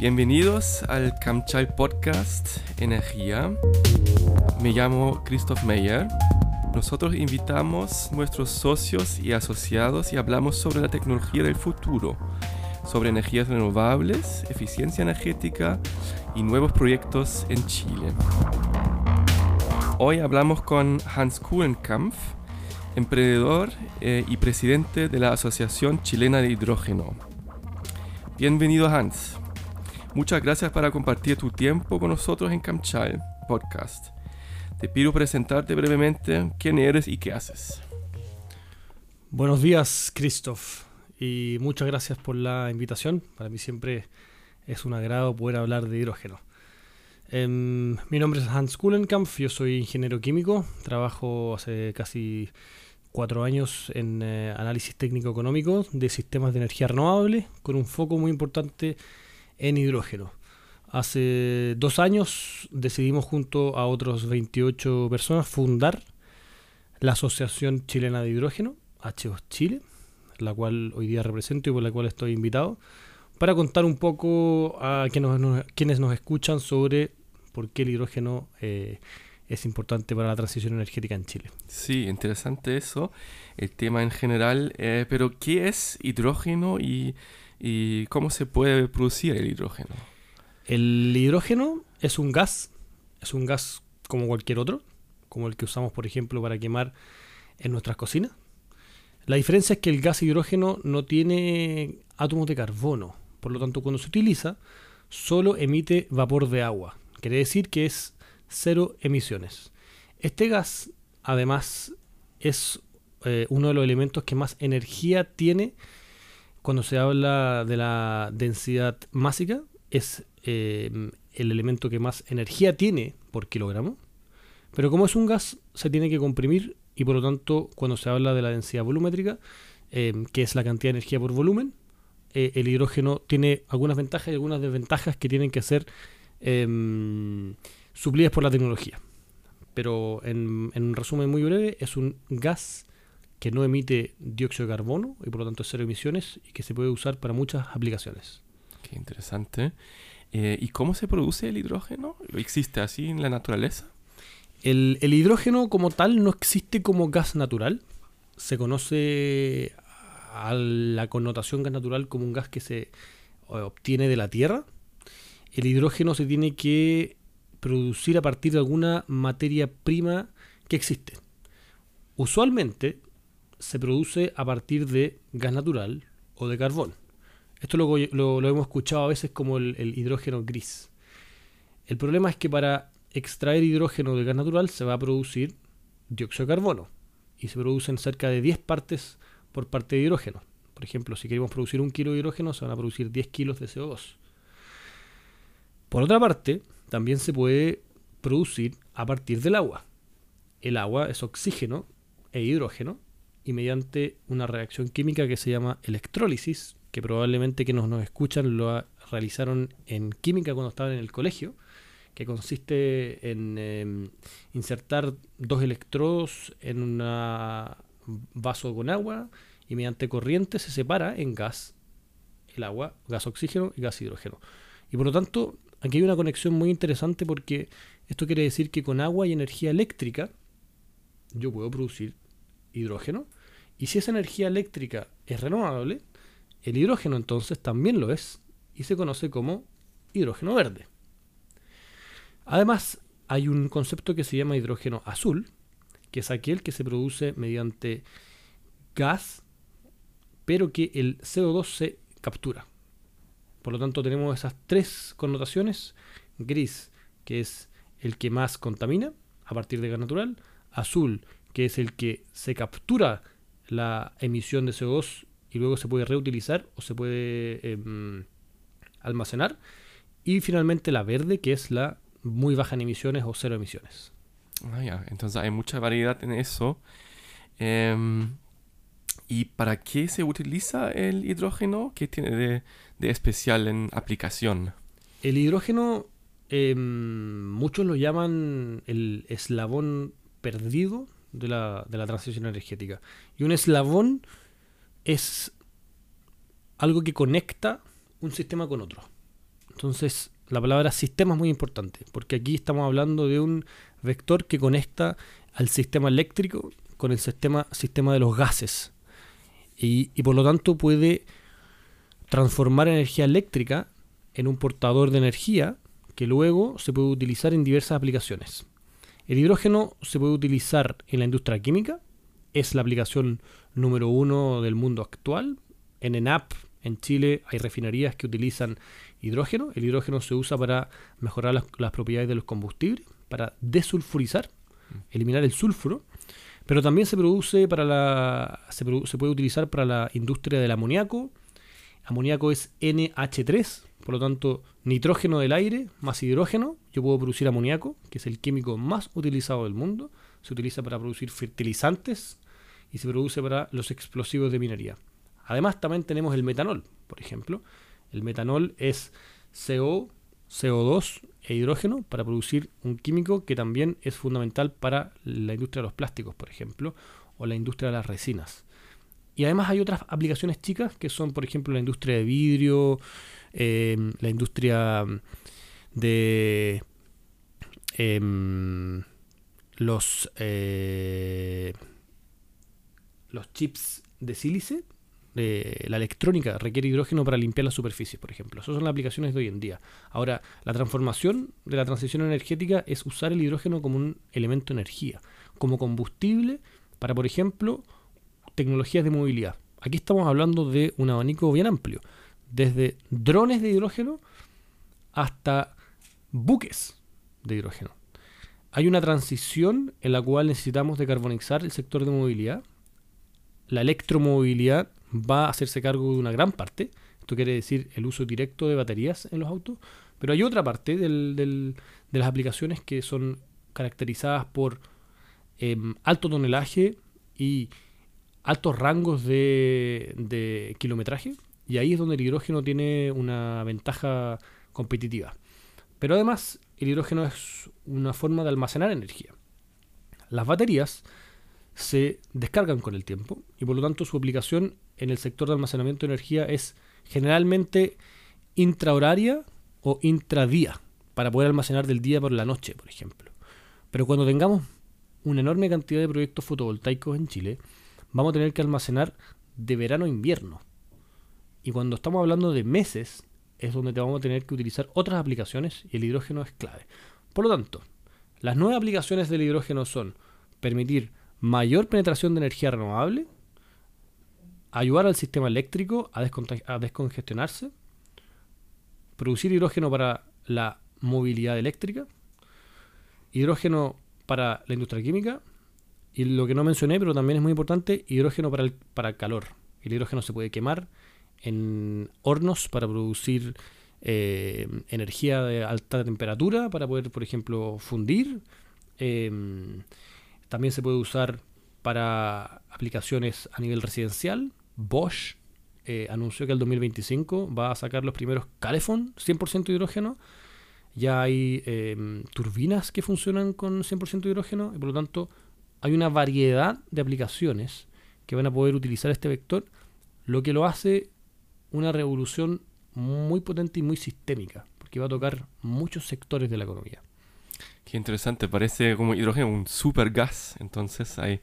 Bienvenidos al Camchal Podcast Energía. Me llamo Christoph Meyer. Nosotros invitamos nuestros socios y asociados y hablamos sobre la tecnología del futuro, sobre energías renovables, eficiencia energética y nuevos proyectos en Chile. Hoy hablamos con Hans Kuhlenkampf, emprendedor eh, y presidente de la Asociación Chilena de Hidrógeno. Bienvenido Hans. Muchas gracias por compartir tu tiempo con nosotros en Camchal Podcast. Te pido presentarte brevemente quién eres y qué haces. Buenos días, Christoph, y muchas gracias por la invitación. Para mí siempre es un agrado poder hablar de hidrógeno. Em, mi nombre es Hans Kuhlenkampf, yo soy ingeniero químico, trabajo hace casi cuatro años en eh, análisis técnico-económico de sistemas de energía renovable, con un foco muy importante en hidrógeno. Hace dos años decidimos junto a otros 28 personas fundar la Asociación Chilena de Hidrógeno, HOS Chile, la cual hoy día represento y por la cual estoy invitado, para contar un poco a quienes nos, escuchan sobre por qué el hidrógeno eh, es importante para la transición energética en Chile. Sí, interesante eso, el tema en general, eh, pero ¿qué es hidrógeno y, y cómo se puede producir el hidrógeno? El hidrógeno es un gas, es un gas como cualquier otro, como el que usamos, por ejemplo, para quemar en nuestras cocinas. La diferencia es que el gas hidrógeno no tiene átomos de carbono, por lo tanto, cuando se utiliza, solo emite vapor de agua. Quiere decir que es cero emisiones. Este gas, además, es eh, uno de los elementos que más energía tiene cuando se habla de la densidad másica. Es eh, el elemento que más energía tiene por kilogramo. Pero como es un gas, se tiene que comprimir y por lo tanto, cuando se habla de la densidad volumétrica, eh, que es la cantidad de energía por volumen, eh, el hidrógeno tiene algunas ventajas y algunas desventajas que tienen que ser em, suplidas por la tecnología. Pero en, en, un resumen muy breve, es un gas que no emite dióxido de carbono y por lo tanto es cero emisiones y que se puede usar para muchas aplicaciones. Qué interesante. Eh, ¿Y cómo se produce el hidrógeno? ¿Existe así en la naturaleza? El, hidrógeno como tal no existe como gas natural. Se conoce a la connotación gas natural como un gas que se obtiene de la Tierra. El hidrógeno se tiene que producir a partir de alguna materia prima que existe. Usualmente se produce a partir de gas natural o de carbón. Esto lo, hemos escuchado a veces como el, hidrógeno gris. El problema es que para extraer hidrógeno del gas natural se va a producir dióxido de carbono y se producen cerca de 10 partes por parte de hidrógeno. Por ejemplo, si queremos producir un kilo de hidrógeno, se van a producir 10 kilos de CO2. Por otra parte, también se puede producir a partir del agua. El agua es oxígeno e hidrógeno y mediante una reacción química que se llama electrólisis, que probablemente que nos, nos escuchan lo realizaron en química cuando estaban en el colegio, que consiste en em, insertar dos electrodos en un vaso con agua y mediante corriente se separa en gas el agua, gas oxígeno y gas hidrógeno. Y por lo tanto, aquí hay una conexión muy interesante porque esto quiere decir que con agua y energía eléctrica yo puedo producir hidrógeno. Y si esa energía eléctrica es renovable, el hidrógeno entonces también lo es y se conoce como hidrógeno verde. Además, hay un concepto que se llama hidrógeno azul, que es aquel que se produce mediante gas, pero que el CO2 se captura. Por lo tanto, tenemos esas tres connotaciones. Gris, que es el que más contamina a partir de gas natural. Azul, que es el que se captura la emisión de CO2 y luego se puede reutilizar o se puede em, almacenar. Y finalmente la verde, que es la muy baja en emisiones o cero emisiones. Ah, Entonces hay mucha variedad en eso. Em, ¿Y para qué se utiliza el hidrógeno? ¿Qué tiene de, especial en aplicación? El hidrógeno, em, muchos lo llaman el eslabón perdido de la, de la transición energética. Y un eslabón es algo que conecta un sistema con otro. Entonces, la palabra sistema es muy importante, porque aquí estamos hablando de un vector que conecta al sistema eléctrico con el sistema, sistema de los gases. Y, y por lo tanto puede transformar energía eléctrica en un portador de energía que luego se puede utilizar en diversas aplicaciones. El hidrógeno se puede utilizar en la industria química, es la aplicación número uno del mundo actual. En ENAP, en Chile, hay refinerías que utilizan hidrógeno. El hidrógeno se usa para mejorar las, propiedades de los combustibles, para desulfurizar, eliminar el sulfuro. Pero también se produce para la. Se, se puede utilizar para la industria del amoníaco. Amoníaco es NH3, por lo tanto, nitrógeno del aire más hidrógeno. Yo puedo producir amoníaco, que es el químico más utilizado del mundo. Se utiliza para producir fertilizantes y se produce para los explosivos de minería. Además, también tenemos el metanol, por ejemplo. El metanol es CO, CO2 e hidrógeno para producir un químico que también es fundamental para la industria de los plásticos, por ejemplo, o la industria de las resinas. Y además hay otras aplicaciones chicas que son, por ejemplo, la industria de vidrio, em, la industria de em, los, eh, los chips de sílice, la electrónica requiere hidrógeno para limpiar las superficies, por ejemplo. Esas son las aplicaciones de hoy en día. Ahora, la transformación de la transición energética es usar el hidrógeno como un elemento de energía, como combustible para, por ejemplo, tecnologías de movilidad. Aquí estamos hablando de un abanico bien amplio, desde drones de hidrógeno hasta buques de hidrógeno. Hay una transición en la cual necesitamos decarbonizar el sector de movilidad. La electromovilidad va a hacerse cargo de una gran parte. Esto quiere decir el uso directo de baterías en los autos. Pero hay otra parte de las aplicaciones que son caracterizadas por em, alto tonelaje y altos rangos de, kilometraje y ahí es donde el hidrógeno tiene una ventaja competitiva. Pero además el hidrógeno es una forma de almacenar energía. Las baterías se descargan con el tiempo y por lo tanto su aplicación en el sector de almacenamiento de energía es generalmente intrahoraria o intradía para poder almacenar del día por la noche, por ejemplo. Pero cuando tengamos una enorme cantidad de proyectos fotovoltaicos en Chile, vamos a tener que almacenar de verano a invierno. Y cuando estamos hablando de meses, es donde vamos a tener que utilizar otras aplicaciones y el hidrógeno es clave. Por lo tanto, las nuevas aplicaciones del hidrógeno son permitir mayor penetración de energía renovable, ayudar al sistema eléctrico a, a descongestionarse, producir hidrógeno para la movilidad eléctrica, hidrógeno para la industria química y lo que no mencioné, pero también es muy importante, hidrógeno para el, para calor. El hidrógeno se puede quemar en hornos para producir eh, energía de alta temperatura, para poder, por ejemplo, fundir. Em, también se puede usar para aplicaciones a nivel residencial. Bosch eh, anunció que el 2025 va a sacar los primeros Calefón 100% hidrógeno. Ya hay em, turbinas que funcionan con 100% hidrógeno y por lo tanto hay una variedad de aplicaciones que van a poder utilizar este vector, lo que lo hace una revolución muy potente y muy sistémica, porque va a tocar muchos sectores de la economía. Qué interesante, parece como hidrógeno un super gas, entonces hay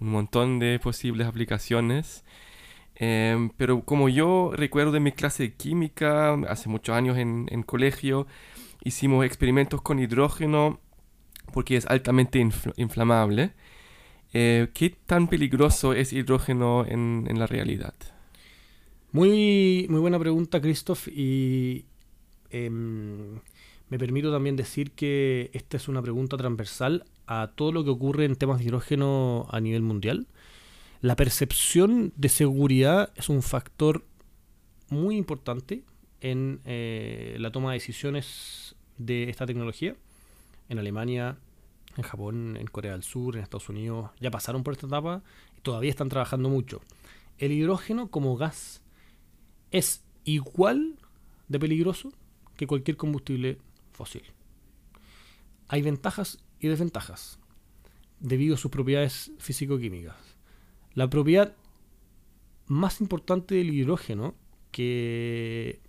un montón de posibles aplicaciones. Em, pero como yo recuerdo de mi clase de química, hace muchos años en, en colegio, hicimos experimentos con hidrógeno porque es altamente inflamable. Eh, ¿Qué tan peligroso es hidrógeno en, la realidad? Muy, muy buena pregunta, Christoph. Y em, me permito también decir que esta es una pregunta transversal a todo lo que ocurre en temas de hidrógeno a nivel mundial. La percepción de seguridad es un factor muy importante en eh, la toma de decisiones de esta tecnología. En Alemania en Japón, en Corea del Sur, en Estados Unidos, ya pasaron por esta etapa y todavía están trabajando mucho. El hidrógeno como gas es igual de peligroso que cualquier combustible fósil. Hay ventajas y desventajas debido a sus propiedades físico-químicas. La propiedad más importante del hidrógeno que,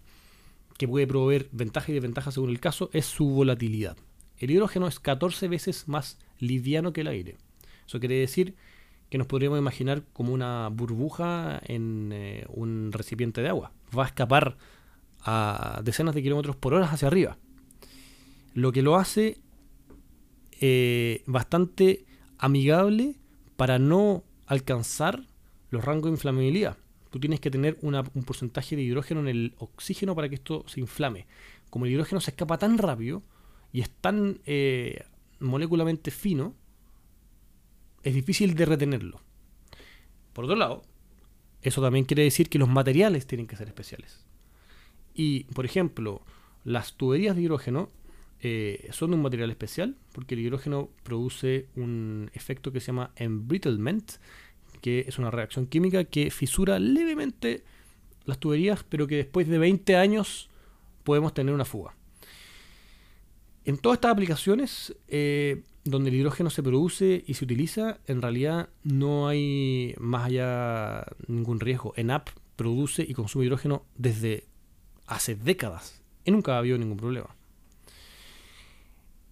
puede proveer ventajas y desventajas según el caso, es su volatilidad. El hidrógeno es 14 veces más liviano que el aire. Eso quiere decir que nos podríamos imaginar como una burbuja en eh, un recipiente de agua. Va a escapar a decenas de kilómetros por hora hacia arriba. Lo que lo hace eh, bastante amigable para no alcanzar los rangos de inflamabilidad. Tú tienes que tener un porcentaje de hidrógeno en el oxígeno para que esto se inflame. Como el hidrógeno se escapa tan rápido y es tan eh, moléculamente fino, es difícil de retenerlo. Por otro lado, eso también quiere decir que los materiales tienen que ser especiales. Y, por ejemplo, las tuberías de hidrógeno eh, son un material especial porque el hidrógeno produce un efecto que se llama embrittlement, que es una reacción química que fisura levemente las tuberías, pero que después de 20 años podemos tener una fuga. En todas estas aplicaciones eh, donde el hidrógeno se produce y se utiliza, en realidad no hay más allá ningún riesgo. ENAP produce y consume hidrógeno desde hace décadas y nunca ha habido ningún problema.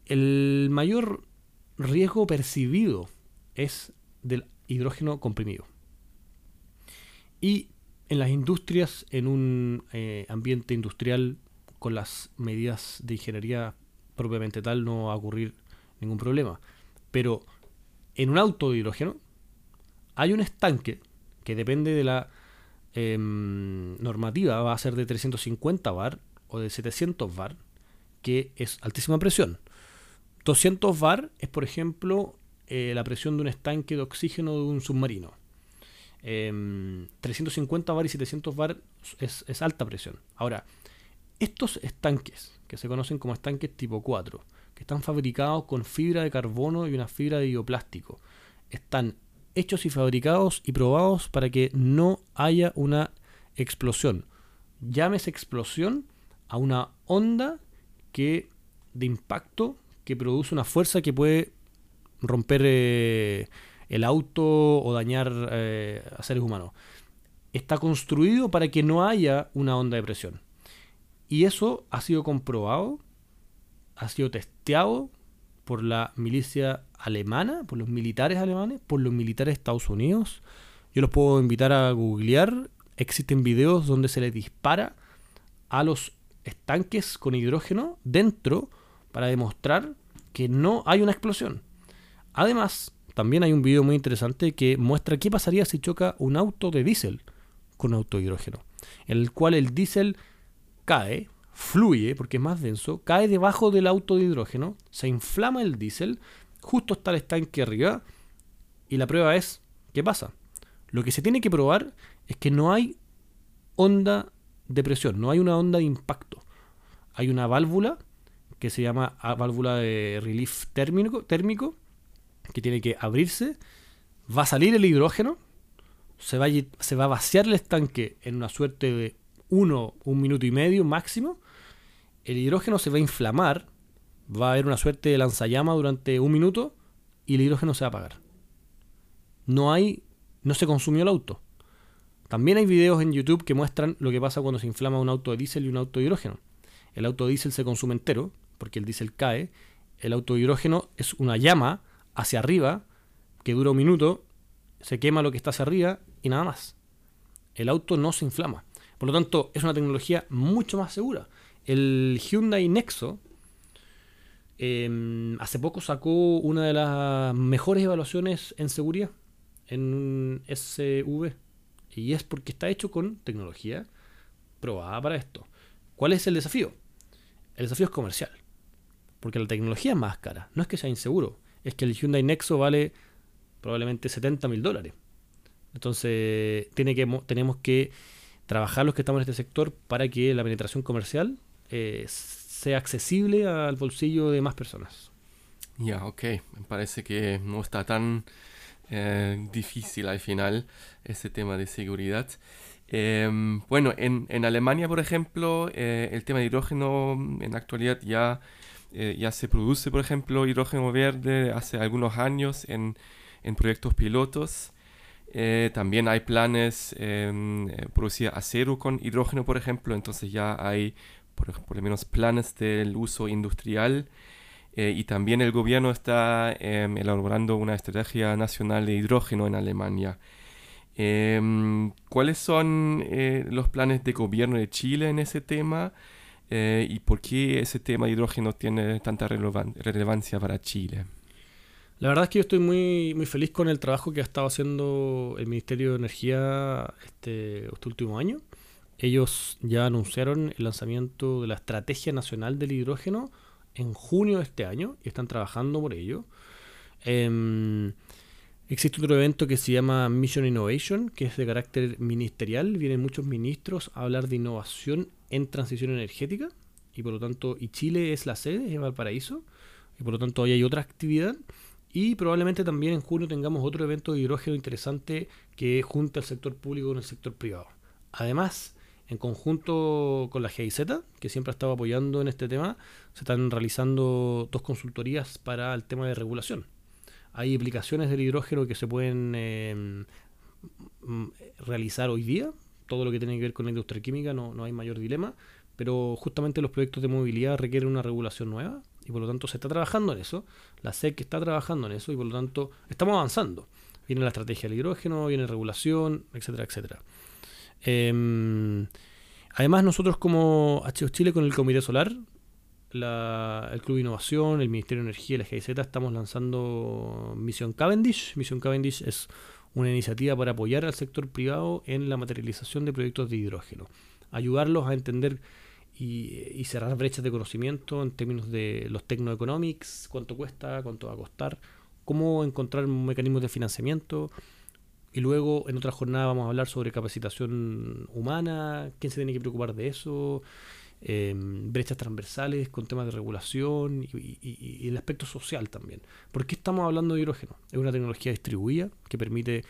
El mayor riesgo percibido es del hidrógeno comprimido. Y en las industrias, en un eh, ambiente industrial con las medidas de ingeniería propiamente tal, no va a ocurrir ningún problema. Pero en un auto de hidrógeno hay un estanque que depende de la em, normativa, va a ser de 350 bar o de 700 bar, que es altísima presión. 200 bar es, por ejemplo, eh, la presión de un estanque de oxígeno de un submarino. 350 bar y 700 bar es, es, alta presión. Ahora, estos estanques, que se conocen como estanques tipo 4, que están fabricados con fibra de carbono y una fibra de bioplástico, están hechos y fabricados y probados para que no haya una explosión. Llámese explosión a una onda que de impacto que produce una fuerza que puede romper eh, el auto o dañar eh, a seres humanos. Está construido para que no haya una onda de presión. Y eso ha sido comprobado, ha sido testeado por la milicia alemana, por los militares alemanes, por los militares de Estados Unidos. Yo los puedo invitar a googlear. Existen videos donde se les dispara a los estanques con hidrógeno dentro para demostrar que no hay una explosión. Además, también hay un video muy interesante que muestra qué pasaría si choca un auto de diésel con un auto de hidrógeno, en el cual el diésel cae, fluye, porque es más denso, cae debajo del auto de hidrógeno, se inflama el diésel, justo está el estanque arriba, y la prueba es, ¿qué pasa? Lo que se tiene que probar es que no hay onda de presión, no hay una onda de impacto. Hay una válvula que se llama válvula de relief térmico, térmico que tiene que abrirse, va a salir el hidrógeno, se va, a, se va a vaciar el estanque en una suerte de uno, un minuto y medio máximo, el hidrógeno se va a inflamar, va a haber una suerte de lanzallama durante un minuto y el hidrógeno se va a apagar. No hay, no se consumió el auto. También hay videos en YouTube que muestran lo que pasa cuando se inflama un auto de diésel y un auto de hidrógeno. El auto de diésel se consume entero, porque el diésel cae. El auto de hidrógeno es una llama hacia arriba, que dura un minuto, se quema lo que está hacia arriba y nada más. El auto no se inflama. Por lo tanto, es una tecnología mucho más segura. El Hyundai Nexo em, hace poco sacó una de las mejores evaluaciones en seguridad en un SV. Y es porque está hecho con tecnología probada para esto. ¿Cuál es el desafío? El desafío es comercial. Porque la tecnología es más cara. No es que sea inseguro es que el Hyundai Nexo vale probablemente 70 mil dólares. Entonces tiene que, tenemos que trabajar los que estamos en este sector para que la penetración comercial eh, sea accesible al bolsillo de más personas. Ya, ok. Me parece que no está tan eh, difícil al final ese tema de seguridad. Em, bueno, en, en, Alemania, por ejemplo, eh, el tema de hidrógeno en la actualidad ya ya se produce, por ejemplo, hidrógeno verde hace algunos años en, en proyectos pilotos. También hay planes eh, producir acero con hidrógeno, por ejemplo, entonces ya hay por, lo menos planes del uso industrial. Eh, y también el gobierno está em, elaborando una estrategia nacional de hidrógeno en Alemania. Em, ¿Cuáles son eh, los planes de gobierno de Chile en ese tema? Eh, ¿Y por qué ese tema de hidrógeno tiene tanta relevancia para Chile? La verdad es que yo estoy muy, muy feliz con el trabajo que ha estado haciendo el Ministerio de Energía este, este último año. Ellos ya anunciaron el lanzamiento de la Estrategia Nacional del Hidrógeno en junio de este año y están trabajando por ello. Em, existe otro evento que se llama Mission Innovation, que es de carácter ministerial. Vienen muchos ministros a hablar de innovación en transición energética y por lo tanto, y Chile es la sede, es Valparaíso, y por lo tanto ahí hay otra actividad. Y probablemente también en junio tengamos otro evento de hidrógeno interesante que junte al sector público con el sector privado. Además, en conjunto con la GIZ, que siempre ha estado apoyando en este tema, se están realizando dos consultorías para el tema de regulación. Hay aplicaciones del hidrógeno que se pueden em, realizar hoy día, todo lo que tiene que ver con la industria química, no, no hay mayor dilema, pero justamente los proyectos de movilidad requieren una regulación nueva y por lo tanto se está trabajando en eso, la SEC está trabajando en eso y por lo tanto estamos avanzando. Viene la estrategia del hidrógeno, viene regulación, etcétera, etcétera. Em, además, nosotros como HO Chile con el Comité Solar, el Club de Innovación, el Ministerio de Energía y la GIZ estamos lanzando Misión Cavendish. Misión Cavendish es una iniciativa para apoyar al sector privado en la materialización de proyectos de hidrógeno. Ayudarlos a entender y, cerrar brechas de conocimiento en términos de los technoeconomics, cuánto cuesta, cuánto va a costar, cómo encontrar mecanismos de financiamiento, y luego en otra jornada vamos a hablar sobre capacitación humana, quién se tiene que preocupar de eso, em, brechas transversales con temas de regulación y, el aspecto social también. ¿Por qué estamos hablando de hidrógeno? Es una tecnología distribuida que permite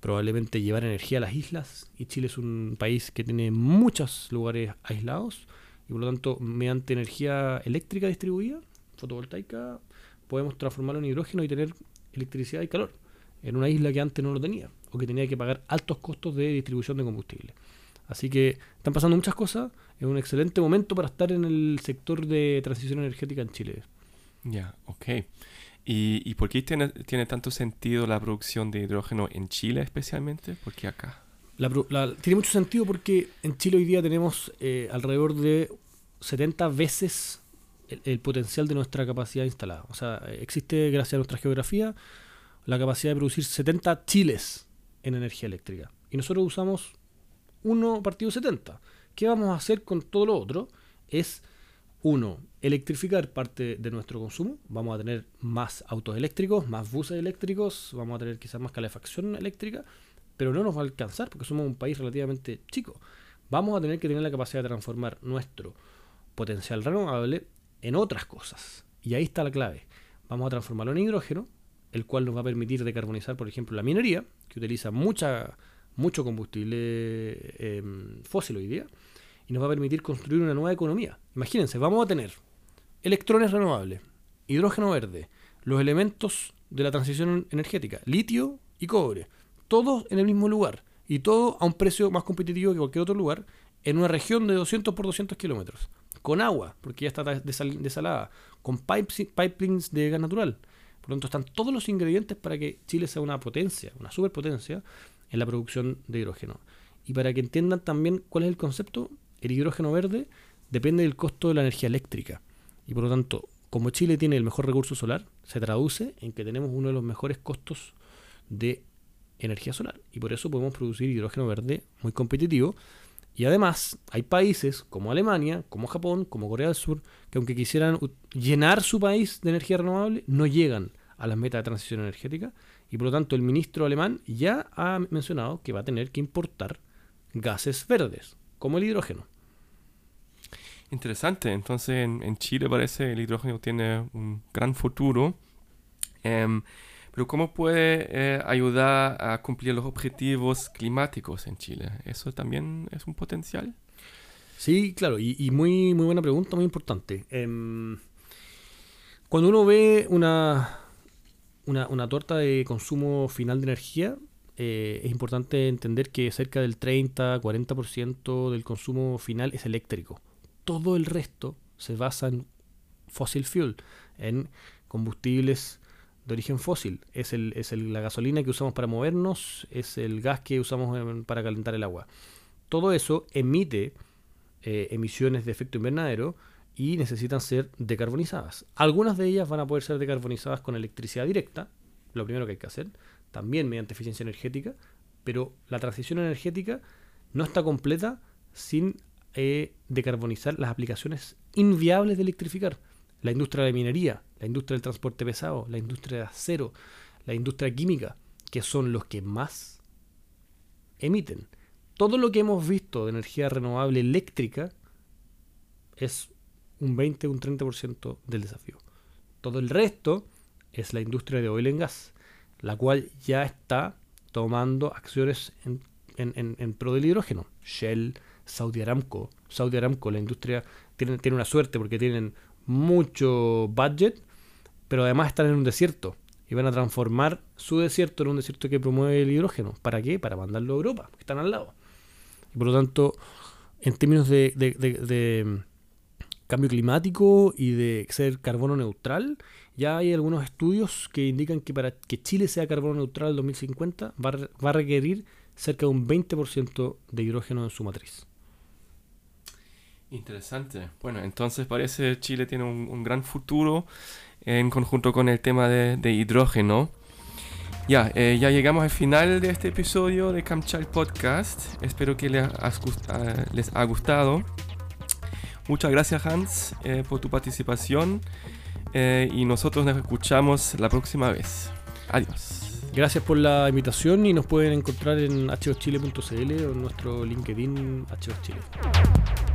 probablemente llevar energía a las islas y Chile es un país que tiene muchos lugares aislados y por lo tanto mediante energía eléctrica distribuida, fotovoltaica, podemos transformarlo en hidrógeno y tener electricidad y calor en una isla que antes no lo tenía o que tenía que pagar altos costos de distribución de combustible. Así que están pasando muchas cosas. Es un excelente momento para estar en el sector de transición energética en Chile. Ya, ok. ¿Y, por qué tiene, tiene, tanto sentido la producción de hidrógeno en Chile especialmente? ¿Por qué acá? tiene mucho sentido porque en Chile hoy día tenemos eh, alrededor de 70 veces el, el, potencial de nuestra capacidad instalada. O sea, existe, gracias a nuestra geografía, la capacidad de producir 70 chiles en energía eléctrica. Y nosotros usamos uno partido 70. ¿Qué vamos a hacer con todo lo otro? Es, uno, electrificar parte de nuestro consumo. Vamos a tener más autos eléctricos, más buses eléctricos, vamos a tener quizás más calefacción eléctrica, pero no nos va a alcanzar porque somos un país relativamente chico. Vamos a tener que tener la capacidad de transformar nuestro potencial renovable en otras cosas. Y ahí está la clave. Vamos a transformarlo en hidrógeno, el cual nos va a permitir decarbonizar, por ejemplo, la minería, que utiliza mucha, mucho combustible em, fósil hoy día, y nos va a permitir construir una nueva economía. Imagínense, vamos a tener electrones renovables, hidrógeno verde, los elementos de la transición energética, litio y cobre, todos en el mismo lugar, y todo a un precio más competitivo que cualquier otro lugar, en una región de 200 por 200 kilómetros, con agua, porque ya está desalada, con pipelines de gas natural, por lo tanto, están todos los ingredientes para que Chile sea una potencia, una superpotencia en la producción de hidrógeno. Y para que entiendan también cuál es el concepto, el hidrógeno verde depende del costo de la energía eléctrica. Y por lo tanto, como Chile tiene el mejor recurso solar, se traduce en que tenemos uno de los mejores costos de energía solar. Y por eso podemos producir hidrógeno verde muy competitivo. Y además hay países como Alemania, como Japón, como Corea del Sur, que aunque quisieran llenar su país de energía renovable, no llegan a las metas de transición energética. Y por lo tanto el ministro alemán ya ha mencionado que va a tener que importar gases verdes, como el hidrógeno. Interesante, entonces en, Chile parece el hidrógeno tiene un gran futuro. Em, pero ¿cómo puede eh, ayudar a cumplir los objetivos climáticos en Chile? ¿Eso también es un potencial? Sí, claro, y, muy, muy buena pregunta, muy importante. Em, cuando uno ve una, una, torta de consumo final de energía, eh, es importante entender que cerca del 30-40% del consumo final es eléctrico. todo el resto se basa en fossil fuel, en combustibles de origen fósil. Es, el, es la gasolina que usamos para movernos, es el gas que usamos para calentar el agua. Todo eso emite eh, emisiones de efecto invernadero y necesitan ser decarbonizadas. Algunas de ellas van a poder ser decarbonizadas con electricidad directa, lo primero que hay que hacer, también mediante eficiencia energética, pero la transición energética no está completa sin eh, decarbonizar las aplicaciones inviables de electrificar. La industria de minería, la industria del transporte pesado, la industria de acero, la industria química, que son los que más emiten. Todo lo que hemos visto de energía renovable eléctrica es un 20 o un 30% del desafío. Todo el resto es la industria de oil and gas, la cual ya está tomando acciones en, pro del hidrógeno. Shell, Saudi Aramco. Saudi Aramco, la industria, tiene, tiene una suerte porque tienen mucho budget, pero además están en un desierto y van a transformar su desierto en un desierto que promueve el hidrógeno. ¿Para qué? Para mandarlo a Europa, que están al lado. Y por lo tanto, en términos de cambio climático y de ser carbono neutral, ya hay algunos estudios que indican que para que Chile sea carbono neutral en 2050 va, a requerir cerca de un 20% de hidrógeno en su matriz. Interesante. Bueno, entonces parece que Chile tiene un, gran futuro en conjunto con el tema de, hidrógeno. Ya, eh, ya llegamos al final de este episodio de Camchal Podcast. Espero que les, les haya gustado. Muchas gracias Hans eh, por tu participación eh, y nosotros nos escuchamos la próxima vez. Adiós. Gracias por la invitación y nos pueden encontrar en hochile.cl o en nuestro LinkedIn HOchile.